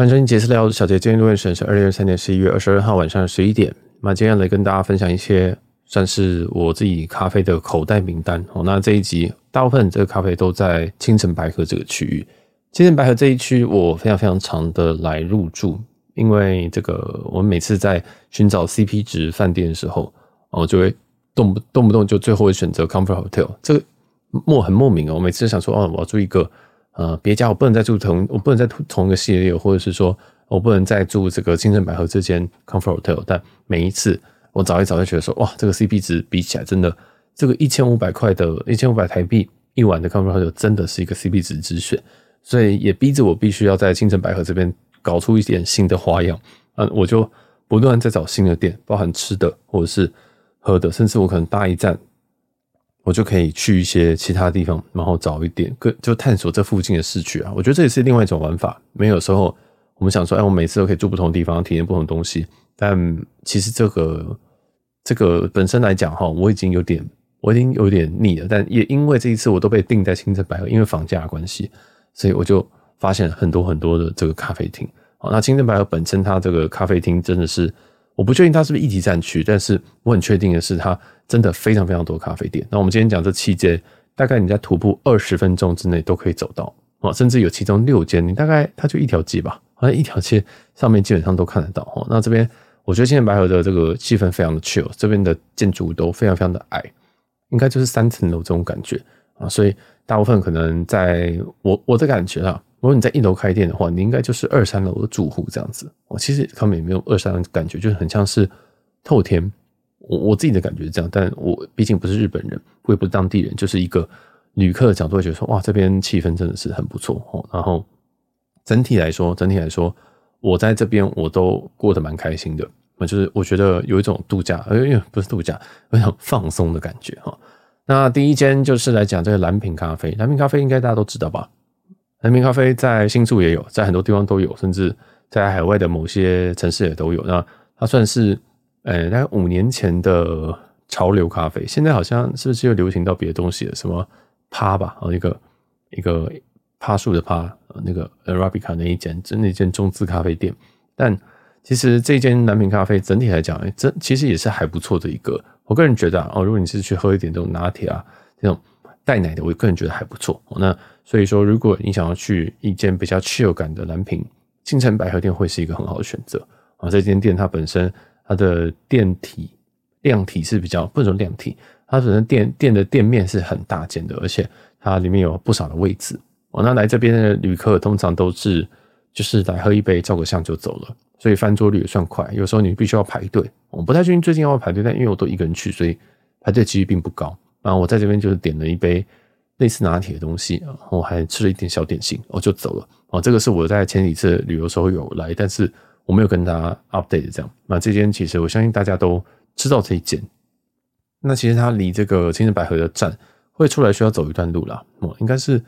欢迎收听杰斯聊小杰，今天录音时间是二零二三年十一月二十二号晚上十一点。那今天来跟大家分享一些算是我自己咖啡的口袋名单哦。那这一集大部分这个咖啡都在青城白河这个区域。青城白河这一区我非常非常常的来入住，因为这个我们每次在寻找 CP 值饭店的时候，我就会动不动不动就最后会选择 Comfort Hotel。这个莫很莫名哦，我每次想说哦，我要住一个。呃，别家我不能再住同，我不能再同一个系列，或者是说我不能再住这个清城百合这间 Comfort Hotel。但每一次我找一找，就觉得说，哇，这个 CP 值比起来，真的这个一千五百块的，一千五百台币一晚的 Comfort Hotel 真的是一个 CP 值之选。所以也逼着我必须要在清城百合这边搞出一点新的花样。嗯，我就不断在找新的店，包含吃的或者是喝的，甚至我可能搭一站。我就可以去一些其他地方，然后找一点，跟就探索这附近的市区啊。我觉得这也是另外一种玩法。没有时候我们想说，哎，我每次都可以住不同地方，体验不同东西。但其实这个这个本身来讲哈，我已经有点我已经有点腻了。但也因为这一次我都被定在清澄白河，因为房价的关系，所以我就发现很多很多的这个咖啡厅。好，那清澄白河本身它这个咖啡厅真的是。我不确定它是不是一级战区，但是我很确定的是，它真的非常非常多咖啡店。那我们今天讲这七间，大概你在徒步二十分钟之内都可以走到啊，甚至有其中六间，你大概它就一条街吧，好像一条街上面基本上都看得到哦。那这边我觉得清澄白河的这个气氛非常的 chill，这边的建筑都非常非常的矮，应该就是三层楼这种感觉啊，所以大部分可能在我我的感觉啊。如果你在一楼开店的话，你应该就是二三楼的住户这样子。我其实他们也没有二三楼感觉，就是很像是透天。我我自己的感觉是这样，但我毕竟不是日本人，我也不是当地人，就是一个旅客的角度会觉得说，哇，这边气氛真的是很不错哦。然后整体来说，整体来说，我在这边我都过得蛮开心的。就是我觉得有一种度假，呃，因为不是度假，有一种放松的感觉哈。那第一间就是来讲这个蓝瓶咖啡，蓝瓶咖啡应该大家都知道吧？蓝瓶咖啡在新宿也有，在很多地方都有，甚至在海外的某些城市也都有。那它算是，呃，大概五年前的潮流咖啡，现在好像是不是又流行到别的东西了？什么趴吧，哦，一个一个趴树的趴，那个 Arabica 那一间，就那间中资咖啡店。但其实这间南平咖啡整体来讲，哎，这其实也是还不错的一个。我个人觉得啊，哦，如果你是去喝一点这种拿铁啊，这种。带奶的，我个人觉得还不错。那所以说，如果你想要去一间比较 chill 感的蓝瓶清澄白河店，会是一个很好的选择啊。这间店它本身它的店体量体是比较不能说量体，它本身店店的店面是很大间的，而且它里面有不少的位置。哦，那来这边的旅客通常都是就是来喝一杯照个相就走了，所以翻桌率也算快。有时候你必须要排队，我不太确定最近要不要排队，但因为我都一个人去，所以排队几率并不高。然后我在这边就是点了一杯类似拿铁的东西，然后还吃了一点小点心，我就走了。哦，这个是我在前几次旅游时候有来，但是我没有跟大家 update 这样。那这间其实我相信大家都知道这一间。那其实它离这个清澄白河的站会出来需要走一段路啦，哦，应该是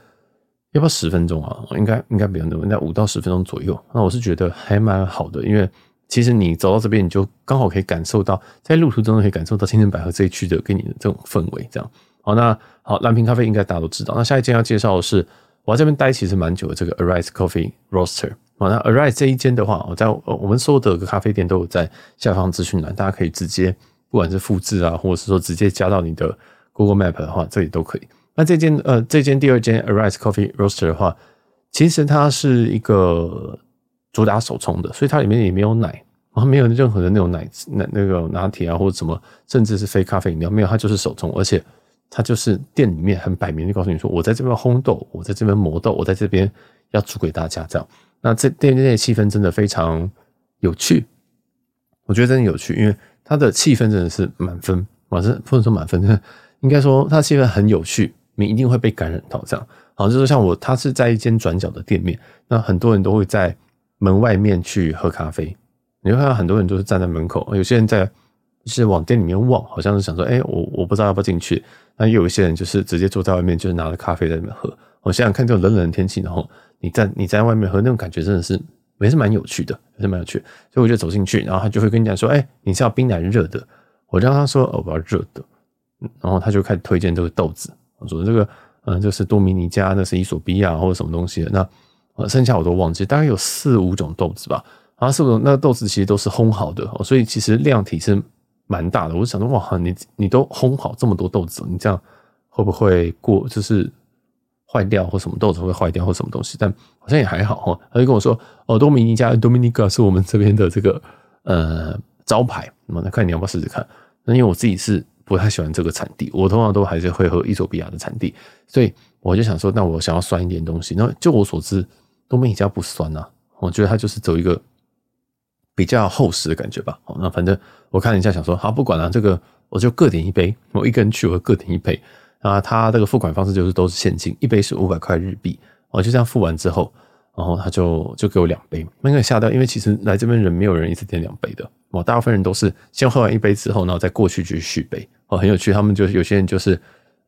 要不要十分钟啊？应该应该不用那么，应该五到十分钟左右。那我是觉得还蛮好的，因为。其实你走到这边，你就刚好可以感受到，在路途中可以感受到青城百合这一区的给你的这种氛围。这样好，那好，蓝瓶咖啡应该大家都知道。那下一间要介绍的是，我在这边待其实蛮久的，这个 Arise Coffee Roaster。好，那 Arise 这一间的话，我在我们所有的咖啡店都有在下方资讯栏，大家可以直接不管是复制啊，或者是说直接加到你的 Google Map 的话，这里都可以。那这间呃，这间第二间 Arise Coffee Roaster 的话，其实它是一个。主打手冲的，所以它里面也没有奶，然后没有任何的那种奶奶那个拿铁啊或者什么，甚至是非咖啡饮料没有，它就是手冲，而且它就是店里面很摆明的告诉你说，我在这边烘豆，我在这边磨豆，我在这边要煮给大家这样。那这店内的气氛真的非常有趣，我觉得真的有趣，因为它的气氛真的是满分，反正不能说满分，应该说它气氛很有趣，你一定会被感染到这样。好，就是像我，它是在一间转角的店面，那很多人都会在。门外面去喝咖啡，你会看到很多人都是站在门口，有些人在是往店里面望，好像是想说，哎、我我不知道要不要进去。那有一些人就是直接坐在外面，就是拿着咖啡在里面喝。我想想看，这种冷冷的天气，然后你在你在外面喝那种感觉，真的是也是蛮有趣的，也是蛮有趣。所以我就走进去，然后他就会跟你讲说，哎、你是要冰还是热的？我让他说，哦，我要热的。然后他就开始推荐这个豆子，我说这个嗯，这是多米尼加，那是伊索比亚或者什么东西的那。剩下我都忘记，大概有四五种豆子吧。啊四五种那个豆子其实都是烘好的，所以其实量体是蛮大的。我就想说，哇，你你都烘好这么多豆子，你这样会不会过就是坏掉或什么豆子会坏掉或什么东西？但好像也还好哈。他就跟我说，哦，多米尼加 Dominica 是我们这边的这个呃招牌。那么，那看你要不要试试看？那因为我自己是不太喜欢这个产地，我通常都还是会喝伊索比亚的产地，所以我就想说，那我想要酸一点东西。那就我所知，多米尼加不酸啊，我觉得它就是走一个。比较厚实的感觉吧。那反正我看了一下，想说好，不管了，这个我就各点一杯。我一个人去，我各点一杯。啊，他这个付款方式就是都是现金，一杯是五百块日币。我就这样付完之后，然后他就就给我两杯。那个吓到，因为其实来这边人没有人一次点两杯的。我大部分人都是先喝完一杯之后，然后再过去继续续杯。哦，很有趣，他们就有些人就是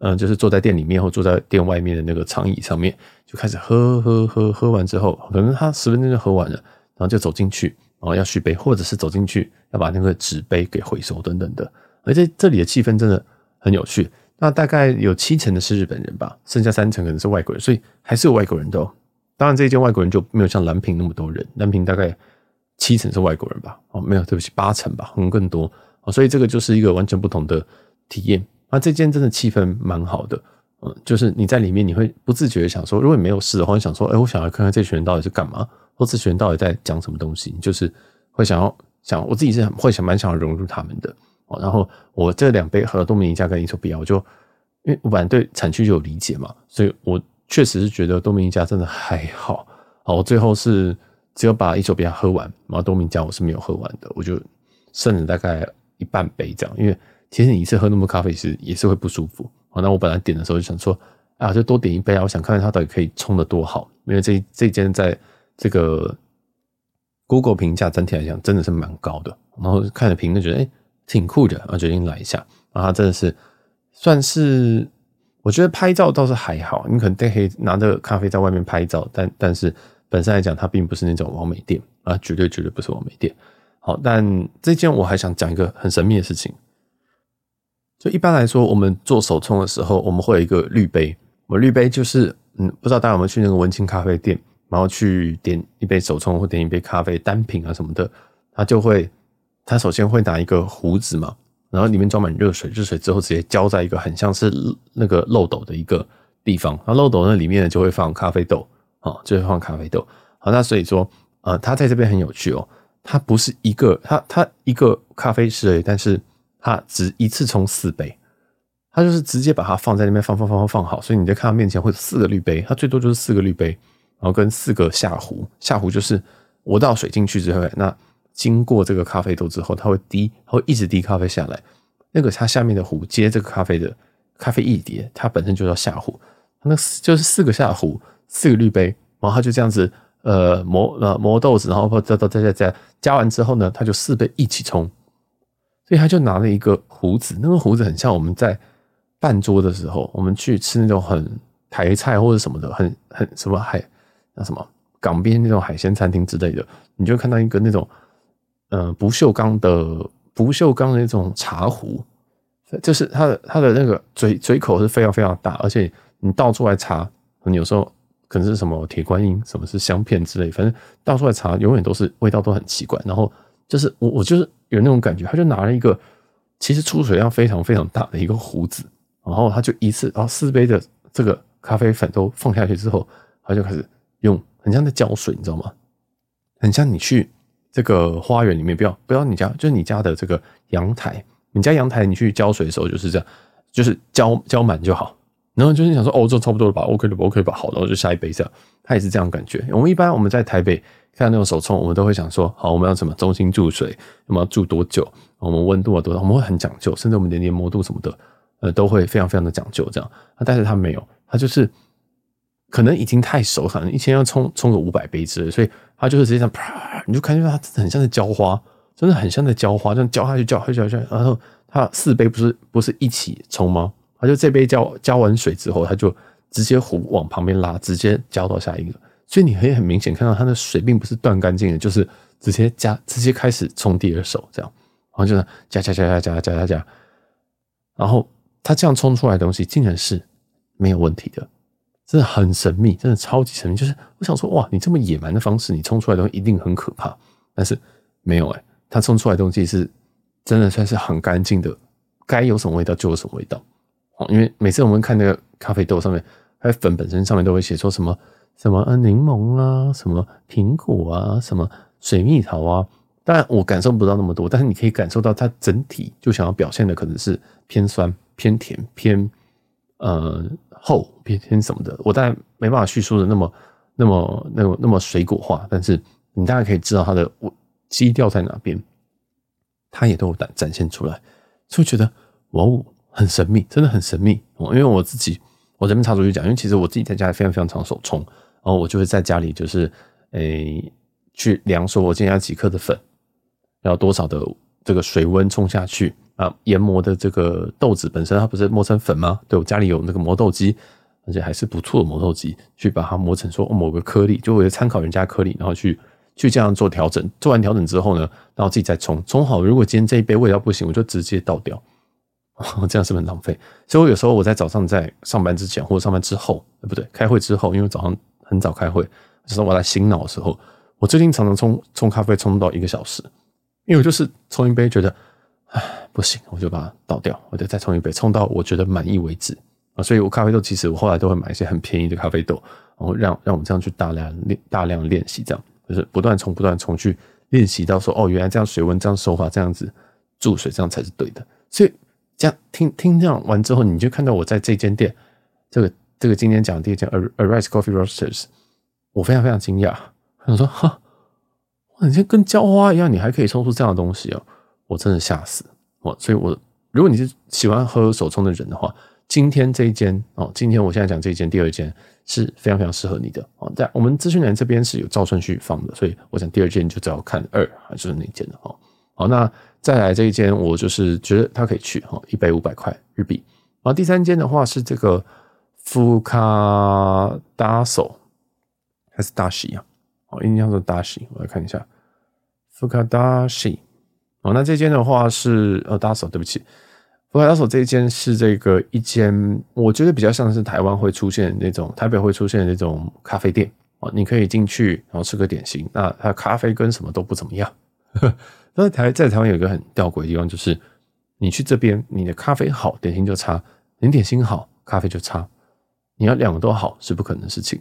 嗯，就是坐在店里面或坐在店外面的那个长椅上面，就开始喝喝喝，喝完之后，可能他十分钟就喝完了，然后就走进去。然后，要续杯，或者是走进去要把那个纸杯给回收等等的，而且这里的气氛真的很有趣。那大概有七成的是日本人吧，剩下三成可能是外国人，所以还是有外国人的哦。当然，这一间外国人就没有像蓝瓶那么多人，蓝瓶大概七成是外国人吧。哦，没有，对不起，八成吧，可能更多。所以这个就是一个完全不同的体验。那这间真的气氛蛮好的，嗯，就是你在里面你会不自觉的想说，如果你没有事的话，你想说，哎，我想要看看这群人到底是干嘛。或这群人到底在讲什么东西？你就是会想要想，我自己是会想蛮想要融入他们的哦。然后我这两杯喝多米尼加跟伊索比亚，我就因为我本来对产区就有理解嘛，所以我确实是觉得多米尼加真的还好。好，我最后是只有把伊索比亚喝完，然后多米尼加我是没有喝完的，我就剩了大概一半杯这样。因为其实你一次喝那么多咖啡是也是会不舒服。好，那我本来点的时候就想说啊，就多点一杯啊，我想看看它到底可以冲得多好，因为这这间在。这个 Google 评价整体来讲真的是蛮高的，然后看了评论觉得哎挺酷的，然后决定来一下。然后真的是算是我觉得拍照倒是还好，你可能可以拿着咖啡在外面拍照，但但是本身来讲它并不是那种网美店啊，绝对绝对不是网美店。好，但这件我还想讲一个很神秘的事情，就一般来说我们做手冲的时候，我们会有一个滤杯，我们滤杯就是嗯，不知道大家有没有去那个文青咖啡店。然后去点一杯手冲或点一杯咖啡单品啊什么的，他就会，他首先会拿一个壶子嘛，然后里面装满热水，热水之后直接浇在一个很像是那个漏斗的一个地方，那漏斗那里面呢就会放咖啡豆，啊，就会放咖啡豆。好，那所以说，呃，他在这边很有趣哦，他不是一个，他他一个咖啡师而已，但是他只一次冲四杯，他就是直接把它放在那边放放放放放好，所以你就看他面前会有四个滤杯，他最多就是四个滤杯。然后跟四个下壶，下壶就是我倒水进去之后，那经过这个咖啡豆之后，它会滴，它会一直滴咖啡下来。那个它下面的壶接这个咖啡的咖啡一碟，它本身就叫下壶，那就是四个下壶，四个滤杯，然后它就这样子呃磨呃磨豆子，然后再再再再再加完之后呢，它就四杯一起冲。所以他就拿了一个壶子，那个壶子很像我们在办桌的时候，我们去吃那种很台菜或者什么的，很很什么海。那什么港边那种海鲜餐厅之类的，你就看到一个那种，呃，不锈钢的不锈钢的那种茶壶，就是它的它的那个嘴嘴口是非常非常大，而且你倒出来茶，有时候可能是什么铁观音，什么是香片之类，反正倒出来茶永远都是味道都很奇怪。然后就是我我就是有那种感觉，他就拿了一个其实出水量非常非常大的一个壶子，然后他就一次，然后四杯的这个咖啡粉都放下去之后，他就开始。用很像在浇水，你知道吗？很像你去这个花园里面，不要不要你家，就是你家的这个阳台，你家阳台你去浇水的时候就是这样，就是浇浇满就好。然后就是想说，哦，这差不多了吧，OK 了吧，OK 了吧，好，然后就下一杯这样。他也是这样感觉。我们一般我们在台北看那种手冲，我们都会想说，好，我们要什么中心注水，我们要注多久，我们温度要多少，我们会很讲究，甚至我们连黏膜度什么的，呃，都会非常非常的讲究这样。但是它没有，它就是。可能已经太熟，可能一天要冲冲个五百杯之类，所以它就是直接这样啪，你就感觉它很像在浇花，真的很像在浇花，这样浇下去，浇下去，浇下去，然后它四杯不是不是一起冲吗？它就这杯浇浇完水之后，它就直接壶往旁边拉，直接浇到下一个，所以你可以很明显看到它的水并不是断干净的，就是直接加，直接开始冲第二手这样，然后就是加加加加加加加加，然后它这样冲出来的东西竟然是没有问题的。真的很神秘，真的超级神秘。就是我想说，哇，你这么野蛮的方式，你冲出来的东西一定很可怕。但是没有哎、欸，它冲出来的东西是真的算是很干净的，该有什么味道就有什么味道。哦，因为每次我们看那个咖啡豆上面，还有粉本身上面都会写说什么什么啊柠檬啊，什么苹果啊，什么水蜜桃啊。当然我感受不到那么多，但是你可以感受到它整体就想要表现的可能是偏酸、偏甜、偏呃。厚偏偏什么的，我当然没办法叙述的那么、那么、那么、那么水果化，但是你大概可以知道它的我基调在哪边，它也都有展展现出来，所以觉得哇哦，很神秘，真的很神秘。因为我自己，我这边插出去讲，因为其实我自己在家里非常非常常手冲，后我就会在家里就是诶、去量，说我今天要几克的粉，要多少的这个水温冲下去。啊，研磨的这个豆子本身，它不是磨成粉吗？对，我家里有那个磨豆机，而且还是不错的磨豆机，去把它磨成说某个颗粒，就会参考人家颗粒，然后去去这样做调整。做完调整之后呢，然后自己再冲，冲好。如果今天这一杯味道不行，我就直接倒掉，这样是不是很浪费？所以我有时候我在早上在上班之前或者上班之后，不对，开会之后，因为早上很早开会，就是我在醒脑的时候，我最近常常冲冲咖啡冲到一个小时，因为我就是冲一杯觉得。唉，不行，我就把它倒掉，我就再冲一杯，冲到我觉得满意为止啊。所以，我咖啡豆其实我后来都会买一些很便宜的咖啡豆，然后让让我们这样去大量练大量练习，这样就是不断冲不断冲去练习到说哦，原来这样水温这样手法这样子注水这样才是对的。所以这样听听这样完之后，你就看到我在这间店，这个这个今天讲的第一间 Arise Coffee Roasters，我非常非常惊讶，我想说哈，哇，你这跟浇花一样，你还可以冲出这样的东西哦。我真的吓死我，所以我如果你是喜欢喝手冲的人的话，今天这一间哦，今天我现在讲这一间第二间是非常非常适合你的哦。在我们咨询栏这边是有照顺序放的，所以我想第二间就只要看二还是哪间的哦。好，那再来这一间，我就是觉得它可以去哈，一杯五百块日币。然后第三间的话是这个福卡达索还是大喜啊？哦，印象中大喜，我来看一下福卡达喜。哦，那这间的话是呃，大手，对不起，福卡达索这间是这个一间，我觉得比较像是台湾会出现那种，台北会出现的那种咖啡店哦，你可以进去然后吃个点心，那它咖啡跟什么都不怎么样。那台在台湾有一个很吊诡的地方，就是你去这边，你的咖啡好，点心就差；你点心好，咖啡就差。你要两个都好是不可能的事情，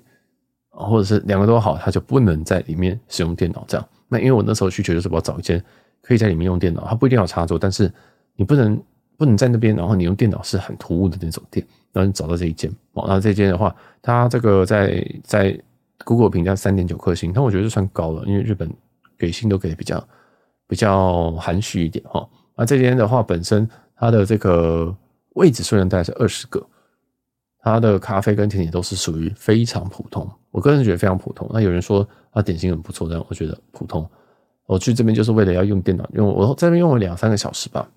或者是两个都好，它就不能在里面使用电脑这样。那因为我那时候需求就是我要找一间。可以在里面用电脑，它不一定要插座，但是你不能不能在那边，然后你用电脑是很突兀的那种店，然后你找到这一间，哦，那这间的话，它这个在在 Google 评价三点九颗星，但我觉得算高了，因为日本给星都给的比较比较含蓄一点哈。那这间的话，本身它的这个位置数量大概是二十个，它的咖啡跟甜点都是属于非常普通，我个人觉得非常普通。那有人说它点心很不错，但我觉得普通。我去这边就是为了要用电脑，用我在这边用了两三个小时吧。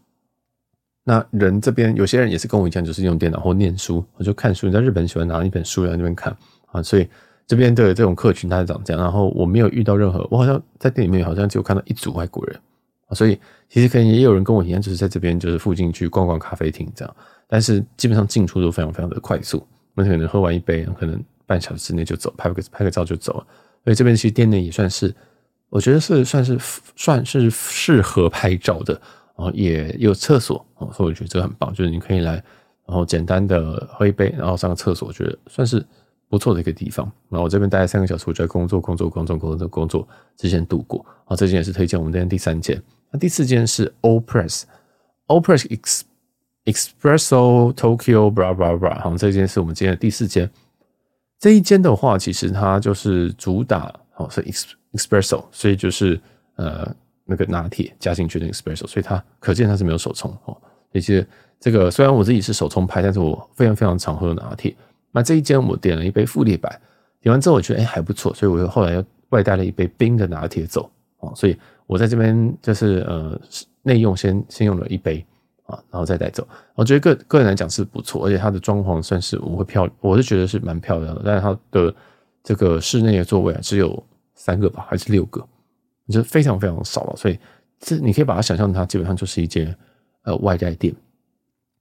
那人这边有些人也是跟我一样，就是用电脑或念书，我就看书。你在日本喜欢拿一本书在那边看啊，所以这边的这种客群它是长这样。然后我没有遇到任何，我好像在店里面好像只有看到一组外国人，所以其实可能也有人跟我一样，就是在这边就是附近去逛逛咖啡厅这样。但是基本上进出都非常非常的快速，那可能喝完一杯，可能半小时之内就走，拍个拍个照就走了。所以这边其实店内也算是。我觉得是算是算是适合拍照的，然后也有厕所，所以我觉得这个很棒，就是你可以来，然后简单的喝一杯，然后上个厕所，我觉得算是不错的一个地方。然后我这边待了三个小时，我就在工作工作工作工作工作之前度过。啊，这间也是推荐我们这边第三间。那第四间是 O Press，O Press Expresso Tokyo blah blah blah，好这间是我们今天的第四间。这一间的话，其实它就是主打，哦是 Expresso，所以就是呃那个拿铁加进去的 Expresso，所以它可见它是没有手冲哦。而且这个虽然我自己是手冲派，但是我非常非常常喝拿铁。那这一间我点了一杯富列白，点完之后我觉得哎还不错，所以我又后来又外带了一杯冰的拿铁走啊。所以我在这边就是呃内用先先用了一杯啊，然后再带走。我觉得个个人来讲是不错，而且它的装潢算是我会漂，我是觉得是蛮漂亮的。但是它的这个室内的座位啊只有。三个吧，还是六个？就非常非常少了，所以这你可以把它想象，它基本上就是一间呃外带店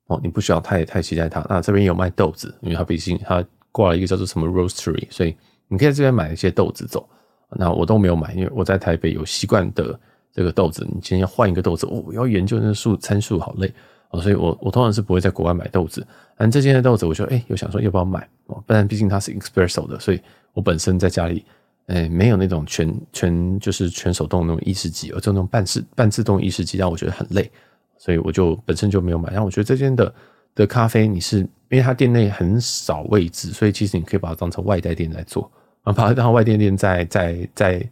哦。你不需要太太期待它。那这边有卖豆子，因为它毕竟它挂了一个叫做什么 Roastery，所以你可以在这边买一些豆子走。那我都没有买，因为我在台北有习惯的这个豆子。你今天要换一个豆子，哦，我要研究那个数参数，好累哦，所以我我通常是不会在国外买豆子。但这间的豆子，我就哎，有想说要不要买哦？不然毕竟它是 Espresso 的，所以我本身在家里哎没有那种全全就是全手动那种意式机，而就那种半自半自动意式机让我觉得很累，所以我就本身就没有买。然后我觉得这间的的咖啡，你是因为它店内很少位置，所以其实你可以把它当成外带店来做。啊，把它当外带店在在在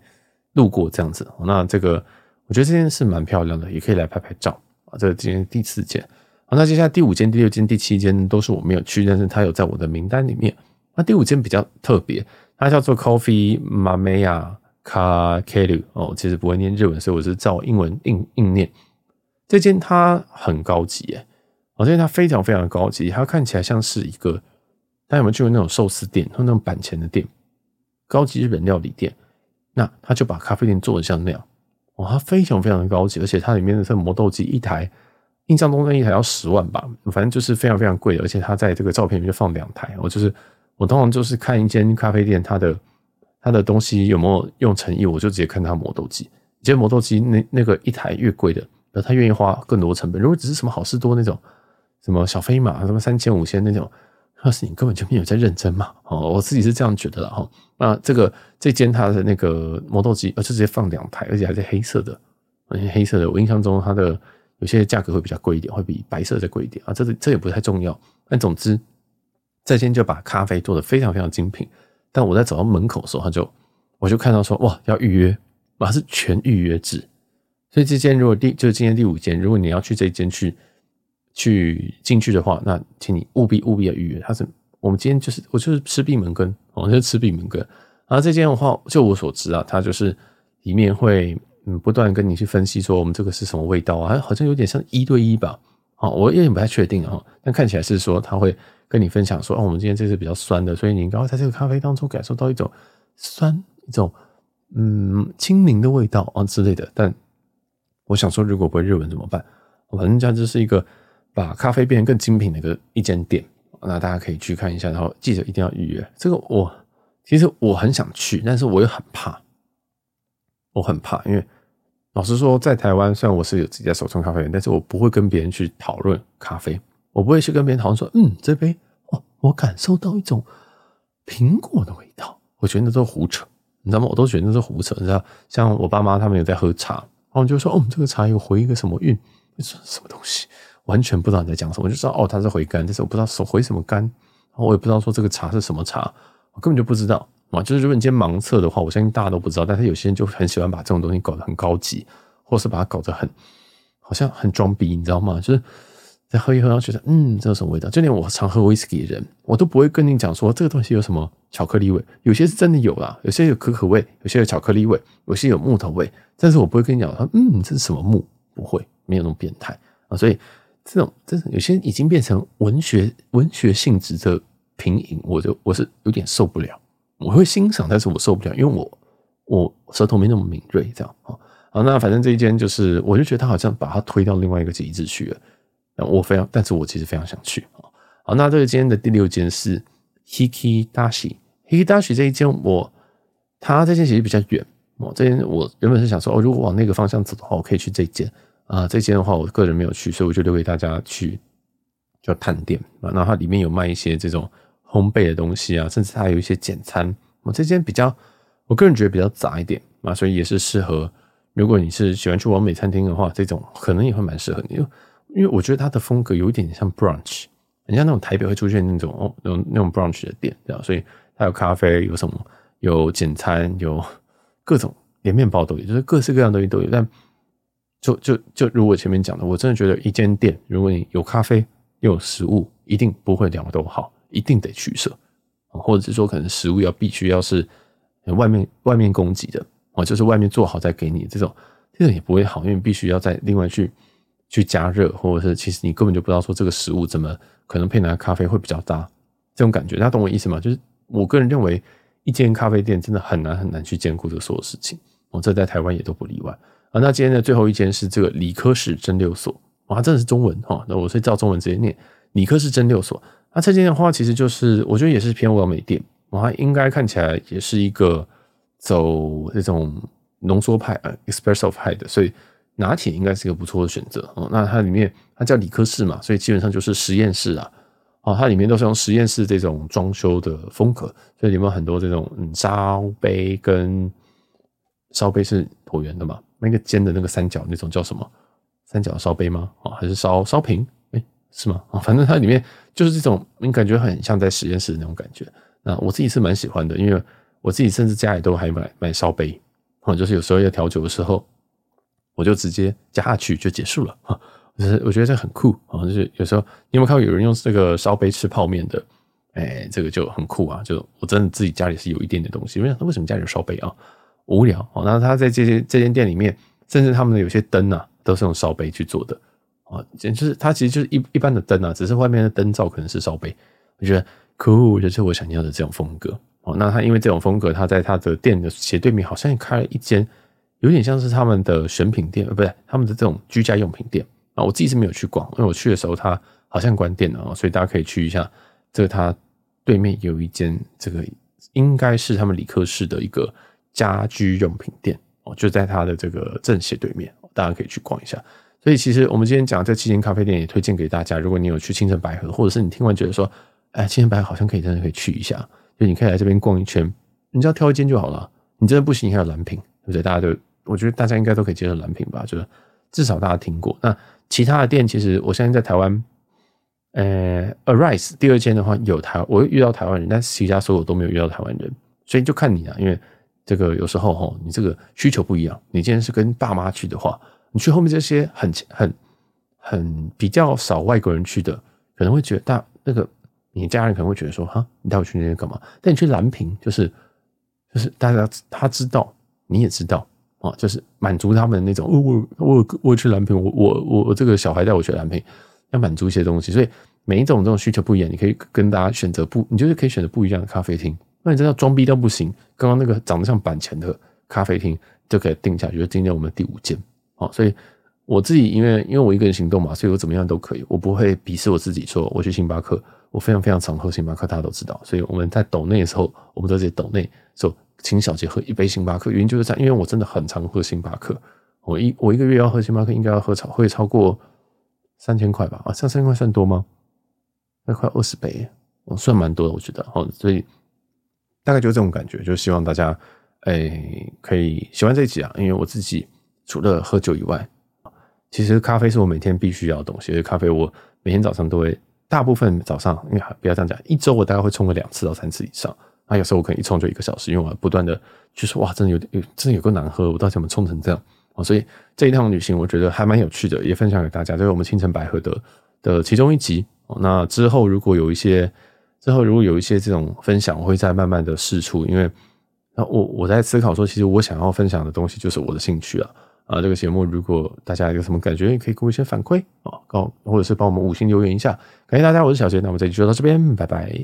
路过这样子，那这个我觉得这件事蛮漂亮的，也可以来拍拍照啊。这个今天第四间，好，那接下来第五间、第六间、第七间都是我没有去，但是它有在我的名单里面。那第五间比较特别，它叫做 Coffee Mamiya Kakelu 哦，其实不会念日文，所以我是照英文硬硬念。这间它很高级耶，我觉得它非常非常高级，它看起来像是一个，大家有没有去过那种寿司店或那种板前的店？高级日本料理店，那他就把咖啡店做的像那样，哇，它非常非常的高级，而且它里面的这磨豆机一台，印象中那一台要十万吧，反正就是非常非常贵的，而且它在这个照片里面就放两台，我就是我通常就是看一间咖啡店，它的它的东西有没有用诚意，我就直接看它磨豆机，其实磨豆机那那个一台越贵的，那他愿意花更多的成本，如果只是什么好事多那种，什么小飞马，什么三千五千那种。那是你根本就没有在认真嘛？哦，我自己是这样觉得的哈。那这个这间它的那个磨豆机，而且直接放两台，而且还是黑色的，而且黑色的。我印象中它的有些价格会比较贵一点，会比白色再贵一点啊。这这也不太重要。但总之，这间就把咖啡做得非常非常精品。但我在走到门口的时候，他就我就看到说哇，要预约，哇，是全预约制。所以这间如果第就是今天第五间，如果你要去这间去。去进去的话，那请你务必务必要预约。他是我们今天就是我就是吃闭门羹，我就是吃闭门羹。然后这间的话，就我所知啊，它就是里面会嗯不断跟你去分析说我们这个是什么味道啊，好像有点像一对一吧。好，我有点不太确定啊，但看起来是说他会跟你分享说，哦，我们今天这是比较酸的，所以你应该会在这个咖啡当中感受到一种酸，一种嗯清明的味道啊之类的。但我想说，如果不会日文怎么办？反正这是一个。把咖啡变成更精品的一个一间店，那大家可以去看一下，然后记得一定要预约。这个我其实我很想去，但是我又很怕，我很怕，因为老实说，在台湾虽然我是有自己的手冲咖啡店，但是我不会跟别人去讨论咖啡，我不会去跟别人讨论说，嗯，这杯哦，我感受到一种苹果的味道，我觉得那都是胡扯，你知道吗？我都觉得那是胡扯，你知道，像我爸妈他们有在喝茶，然后就说，哦，这个茶有回一个什么运，什么东西。完全不知道你在讲什么，我就知道哦，它是回甘，但是我不知道手回什么甘，然后我也不知道说这个茶是什么茶，我根本就不知道啊。就是如果你今天盲测的话，我相信大家都不知道，但是有些人就很喜欢把这种东西搞得很高级，或是把它搞得很好像很装逼，你知道吗？就是再喝一喝，然后觉得嗯，这有什么味道？就连我常喝威士忌的人，我都不会跟你讲说这个东西有什么巧克力味，有些是真的有啦，有些有可可味，有些有巧克力味，有些有木头味，但是我不会跟你讲说嗯，这是什么木，不会，没有那么变态啊，所以。这种这种有些已经变成文学文学性质的品饮，我就我是有点受不了。我会欣赏，但是我受不了，因为我我舌头没那么敏锐，这样啊。好，那反正这一间就是，我就觉得他好像把它推到另外一个极致去了。我非常，但是我其实非常想去啊。好，那这个间的第六间是 Hiki Dashi Hiki Dashi 这一间，我它这间其实比较远哦。这间我原本是想说，哦，如果往那个方向走的话，我可以去这间。啊，这间的话，我个人没有去，所以我就留给大家去叫探店啊。然后它里面有卖一些这种烘焙的东西啊，甚至它有一些简餐。我这间比较，我个人觉得比较杂一点啊，所以也是适合。如果你是喜欢去完美餐厅的话，这种可能也会蛮适合你，因为我觉得它的风格有一点像 brunch，很像那种台北会出现那种哦，那种那种 brunch 的店，这样。所以它有咖啡，有什么，有简餐，有各种连面包都有，就是各式各样东西都有，但。就就就如我前面讲的，我真的觉得一间店，如果你有咖啡又有食物，一定不会两个都好，一定得取舍，或者是说可能食物要必须要是外面外面供给的，哦，就是外面做好再给你这种，这种也不会好，因为必须要再另外去去加热，或者是其实你根本就不知道说这个食物怎么可能配哪个咖啡会比较搭，这种感觉，大家懂我意思吗？就是我个人认为，一间咖啡店真的很难很难去兼顾这个所有事情，我这在台湾也都不例外。啊，那今天的最后一间是这个理科室蒸馏所，哇，真的是中文哈，那我是照中文直接念理科室蒸馏所。那这间的话，其实就是我觉得也是偏网美店，它应该看起来也是一个走这种浓缩派呃 espresso 派的，所以拿铁应该是一个不错的选择哦。那它里面它叫理科室嘛，所以基本上就是实验室啊。哦，它里面都是用实验室这种装修的风格，所以里面很多这种嗯烧杯跟烧杯是椭圆的嘛，那个尖的那个三角那种叫什么？三角烧杯吗？啊，还是烧烧瓶？哎是吗？啊，反正它里面就是这种，你感觉很像在实验室的那种感觉。那我自己是蛮喜欢的，因为我自己甚至家里都还买买烧杯，啊，就是有时候要调酒的时候，我就直接加下去就结束了。啊，就是我觉得这很酷啊，就是有时候你有没有看过有人用这个烧杯吃泡面的？哎，这个就很酷啊！就我真的自己家里是有一点点东西，因为为什么家里有烧杯啊？无聊哦。然后他在这间这间店里面，甚至他们的有些灯啊，都是用烧杯去做的。啊，就是它其实就是一一般的灯啊，只是外面的灯罩可能是烧杯。我觉得酷，就是我想要的这种风格。哦，那他因为这种风格，他在他的店的斜对面好像也开了一间，有点像是他们的选品店，呃，不对，他们的这种居家用品店啊。我自己是没有去逛，因为我去的时候它好像关店了啊，所以大家可以去一下。这个它对面有一间，这个应该是他们理科室的一个家居用品店哦，就在它的这个正斜对面，大家可以去逛一下。所以其实我们今天讲这七间咖啡店也推荐给大家。如果你有去清澄白河，或者是你听完觉得说，哎，清澄白河好像可以，真的可以去一下，就你可以来这边逛一圈，你只要挑一间就好了。你真的不行，还有蓝瓶，对不对？大家都，我觉得大家应该都可以接受蓝瓶吧，就是至少大家听过。那其他的店，其实我相信在台湾，呃，Arise 第二间的话有台，我遇到台湾人，但是其他所有都没有遇到台湾人，所以就看你啊，因为这个有时候哈，你这个需求不一样。你今天是跟爸妈去的话。你去后面这些很很很比较少外国人去的，可能会觉得大那个你家人可能会觉得说哈，你带我去那边干嘛？但你去蓝瓶就是就是大家他知道你也知道啊，就是满足他们那种。我我我去蓝瓶，我我我我这个小孩带我去蓝瓶，要满足一些东西，所以每一种这种需求不一样，你可以跟大家选择不，你就是可以选择不一样的咖啡厅。那你真的装逼到不行，刚刚那个长得像板前的咖啡厅就可以定下去，就今天我们第五间。所以我自己，因为因为我一个人行动嘛，所以我怎么样都可以，我不会鄙视我自己。说我去星巴克，我非常非常常喝星巴克，大家都知道。所以我们在抖内的时候，我们都在抖内说，请小杰喝一杯星巴克。原因就是这样，因为我真的很常喝星巴克。我一我一个月要喝星巴克，应该要喝超会超过三千块吧？啊，这三千块算多吗？那快二十倍，我算蛮多的，我觉得。哦，所以大概就是这种感觉，就希望大家诶可以喜欢这一集啊，因为我自己。除了喝酒以外，其实咖啡是我每天必须要的东西。因为咖啡我每天早上都会，大部分早上，因为不要这样讲，一周我大概会冲个两次到三次以上。那有时候我可能一冲就一个小时，因为我不断的就说哇，真的有点，真的有够难喝，我到底怎么冲成这样啊？所以这一趟旅行我觉得还蛮有趣的，也分享给大家。这是我们清澄白河的的其中一集。那之后如果有一些之后如果有一些这种分享，我会再慢慢的释出。因为那我我在思考说，其实我想要分享的东西就是我的兴趣啊。啊，这个节目如果大家有什么感觉，也可以给我一些反馈啊，告或者是帮我们五星留言一下，感谢大家，我是小杰，那我们这期就到这边，拜拜。